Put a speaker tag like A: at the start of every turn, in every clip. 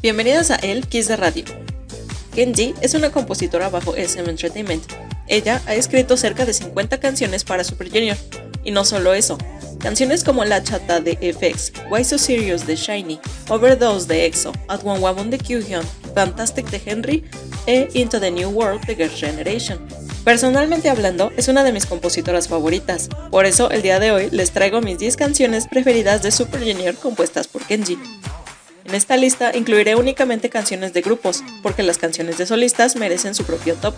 A: Bienvenidos a El Kiss de Radio. Kenji es una compositora bajo SM Entertainment. Ella ha escrito cerca de 50 canciones para Super Junior. Y no solo eso, canciones como La Chata de FX, Why So Serious de Shiny, Overdose de EXO, At One Woman de Kyuhyun, Fantastic de Henry e Into the New World de Girls' Generation. Personalmente hablando, es una de mis compositoras favoritas, por eso el día de hoy les traigo mis 10 canciones preferidas de Super Junior compuestas por Kenji. En esta lista incluiré únicamente canciones de grupos, porque las canciones de solistas merecen su propio top.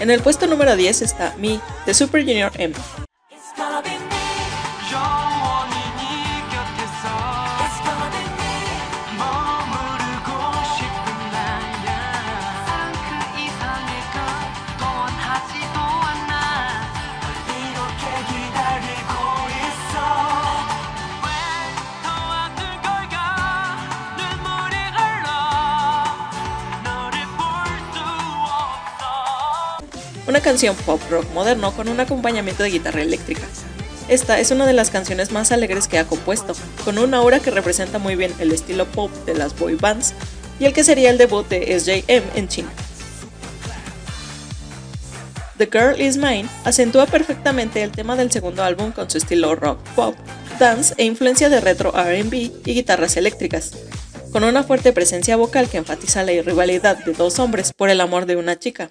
A: En el puesto número 10 está Me, de Super Junior M. una canción pop rock moderno con un acompañamiento de guitarra eléctrica. Esta es una de las canciones más alegres que ha compuesto, con una aura que representa muy bien el estilo pop de las boy bands y el que sería el debut de SJM en China. The Girl Is Mine acentúa perfectamente el tema del segundo álbum con su estilo rock, pop, dance e influencia de retro RB y guitarras eléctricas, con una fuerte presencia vocal que enfatiza la rivalidad de dos hombres por el amor de una chica.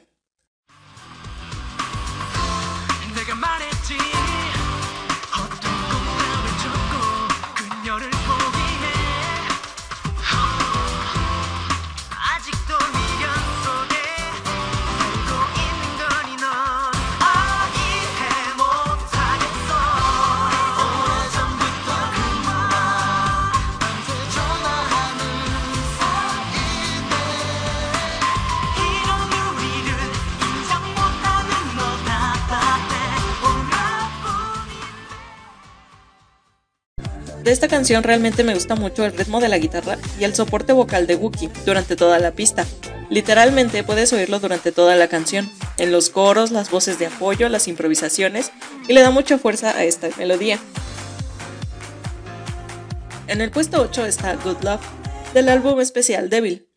A: De esta canción realmente me gusta mucho el ritmo de la guitarra y el soporte vocal de Wookie durante toda la pista. Literalmente puedes oírlo durante toda la canción, en los coros, las voces de apoyo, las improvisaciones, y le da mucha fuerza a esta melodía. En el puesto 8 está Good Love, del álbum especial Devil.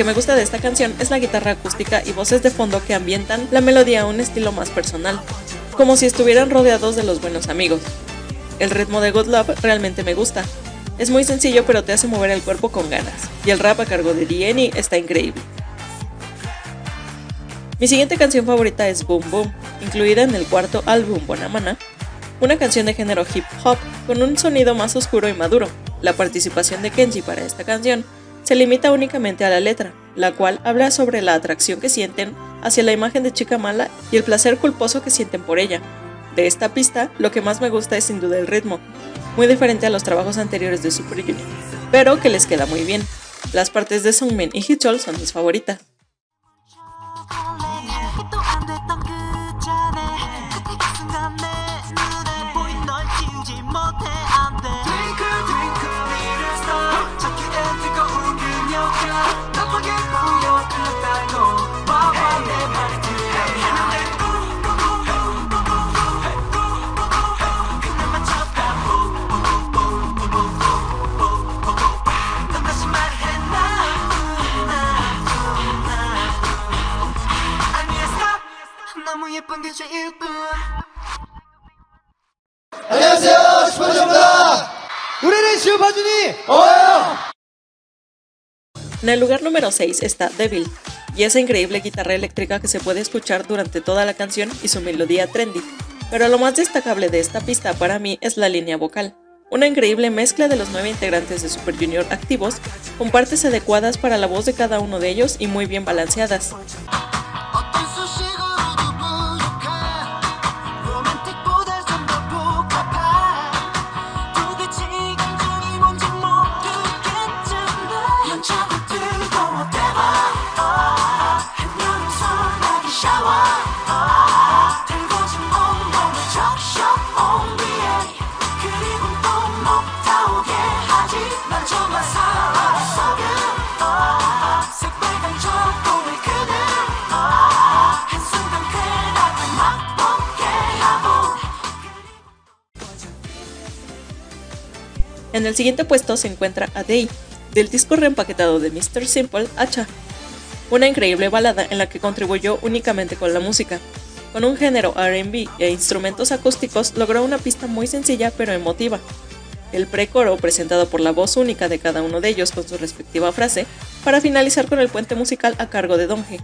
A: Que me gusta de esta canción es la guitarra acústica y voces de fondo que ambientan la melodía a un estilo más personal, como si estuvieran rodeados de los buenos amigos. El ritmo de Good Love realmente me gusta. Es muy sencillo pero te hace mover el cuerpo con ganas, y el rap a cargo de D.N.E. está increíble. Mi siguiente canción favorita es Boom Boom, incluida en el cuarto álbum Bonamana, una canción de género hip hop con un sonido más oscuro y maduro. La participación de Kenji para esta canción se limita únicamente a la letra, la cual habla sobre la atracción que sienten hacia la imagen de chica mala y el placer culposo que sienten por ella. De esta pista, lo que más me gusta es sin duda el ritmo, muy diferente a los trabajos anteriores de Super Junior, pero que les queda muy bien. Las partes de Sungmin y Hichol son mis favoritas. 안녕하세요 슈퍼주입니다 우리는 슈퍼주니 어! En el lugar número 6 está Devil, y esa increíble guitarra eléctrica que se puede escuchar durante toda la canción y su melodía trendy. Pero lo más destacable de esta pista para mí es la línea vocal, una increíble mezcla de los nueve integrantes de Super Junior activos, con partes adecuadas para la voz de cada uno de ellos y muy bien balanceadas. El siguiente puesto se encuentra A Day, del disco reempaquetado de Mr. Simple, Hacha, una increíble balada en la que contribuyó únicamente con la música. Con un género RB e instrumentos acústicos logró una pista muy sencilla pero emotiva. El precoro presentado por la voz única de cada uno de ellos con su respectiva frase, para finalizar con el puente musical a cargo de Donge.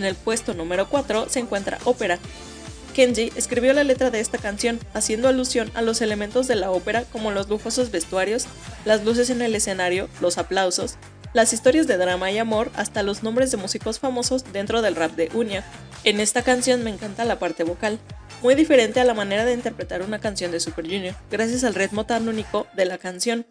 A: En el puesto número 4 se encuentra Ópera. Kenji escribió la letra de esta canción haciendo alusión a los elementos de la ópera como los lujosos vestuarios, las luces en el escenario, los aplausos, las historias de drama y amor, hasta los nombres de músicos famosos dentro del rap de Unia. En esta canción me encanta la parte vocal, muy diferente a la manera de interpretar una canción de Super Junior, gracias al ritmo tan único de la canción.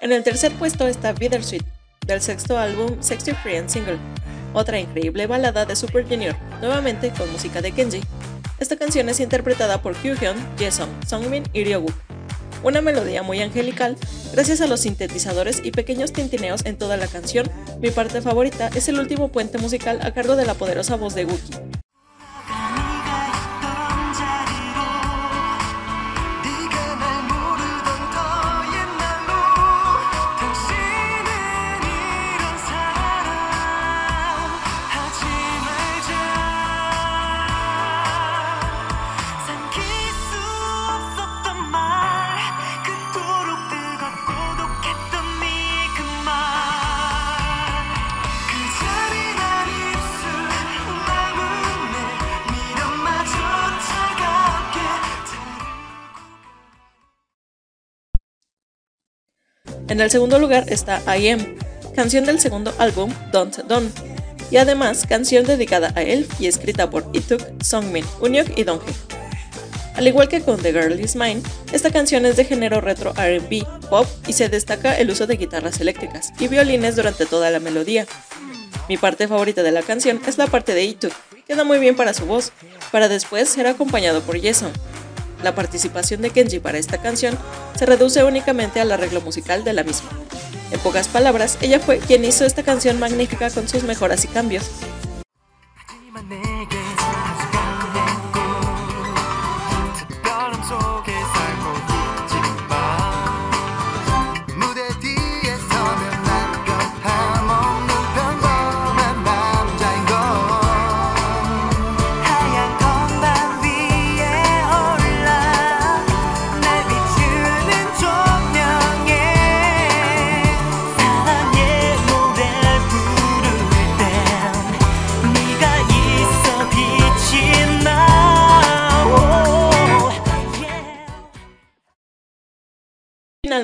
A: En el tercer puesto está Bittersweet, del sexto álbum Sexy Free and Single, otra increíble balada de Super Junior, nuevamente con música de Kenji. Esta canción es interpretada por Kyuhyun, Jason, Songmin y Ryoguk. Una melodía muy angelical, gracias a los sintetizadores y pequeños tintineos en toda la canción, mi parte favorita es el último puente musical a cargo de la poderosa voz de Wookie. En el segundo lugar está I Am, canción del segundo álbum Don't Don, y además canción dedicada a él y escrita por Ituk, Songmin, Unyok y Donghae. Al igual que con The Girl Is Mine, esta canción es de género retro RB, pop y se destaca el uso de guitarras eléctricas y violines durante toda la melodía. Mi parte favorita de la canción es la parte de Ituk, queda muy bien para su voz, para después ser acompañado por Jason, la participación de Kenji para esta canción se reduce únicamente al arreglo musical de la misma. En pocas palabras, ella fue quien hizo esta canción magnífica con sus mejoras y cambios.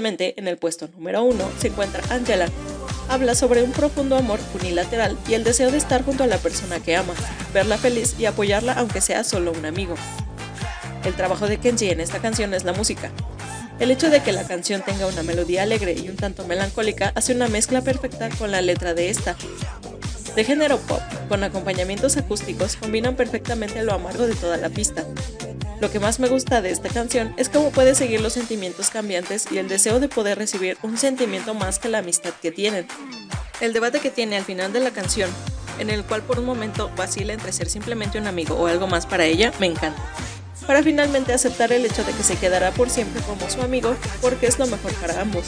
A: En el puesto número 1 se encuentra Angela. Habla sobre un profundo amor unilateral y el deseo de estar junto a la persona que ama, verla feliz y apoyarla aunque sea solo un amigo. El trabajo de Kenji en esta canción es la música. El hecho de que la canción tenga una melodía alegre y un tanto melancólica hace una mezcla perfecta con la letra de esta. De género pop, con acompañamientos acústicos, combinan perfectamente lo amargo de toda la pista. Lo que más me gusta de esta canción es cómo puede seguir los sentimientos cambiantes y el deseo de poder recibir un sentimiento más que la amistad que tienen. El debate que tiene al final de la canción, en el cual por un momento vacila entre ser simplemente un amigo o algo más para ella, me encanta para finalmente aceptar el hecho de que se quedará por siempre como su amigo porque es lo mejor para ambos.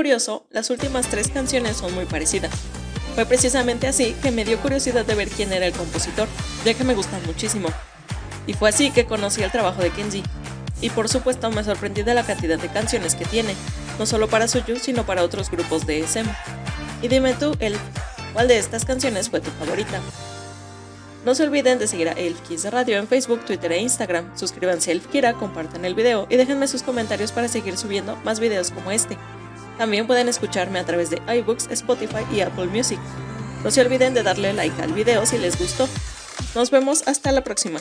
A: Curioso, las últimas tres canciones son muy parecidas. Fue precisamente así que me dio curiosidad de ver quién era el compositor, ya que me gustan muchísimo. Y fue así que conocí el trabajo de Kenji. Y por supuesto me sorprendí de la cantidad de canciones que tiene, no solo para Suyu, sino para otros grupos de SM. Y dime tú, el, ¿cuál de estas canciones fue tu favorita? No se olviden de seguir a Elf Kiss Radio en Facebook, Twitter e Instagram. Suscríbanse a Elf Kira, compartan el video y déjenme sus comentarios para seguir subiendo más videos como este. También pueden escucharme a través de iBooks, Spotify y Apple Music. No se olviden de darle like al video si les gustó. Nos vemos hasta la próxima.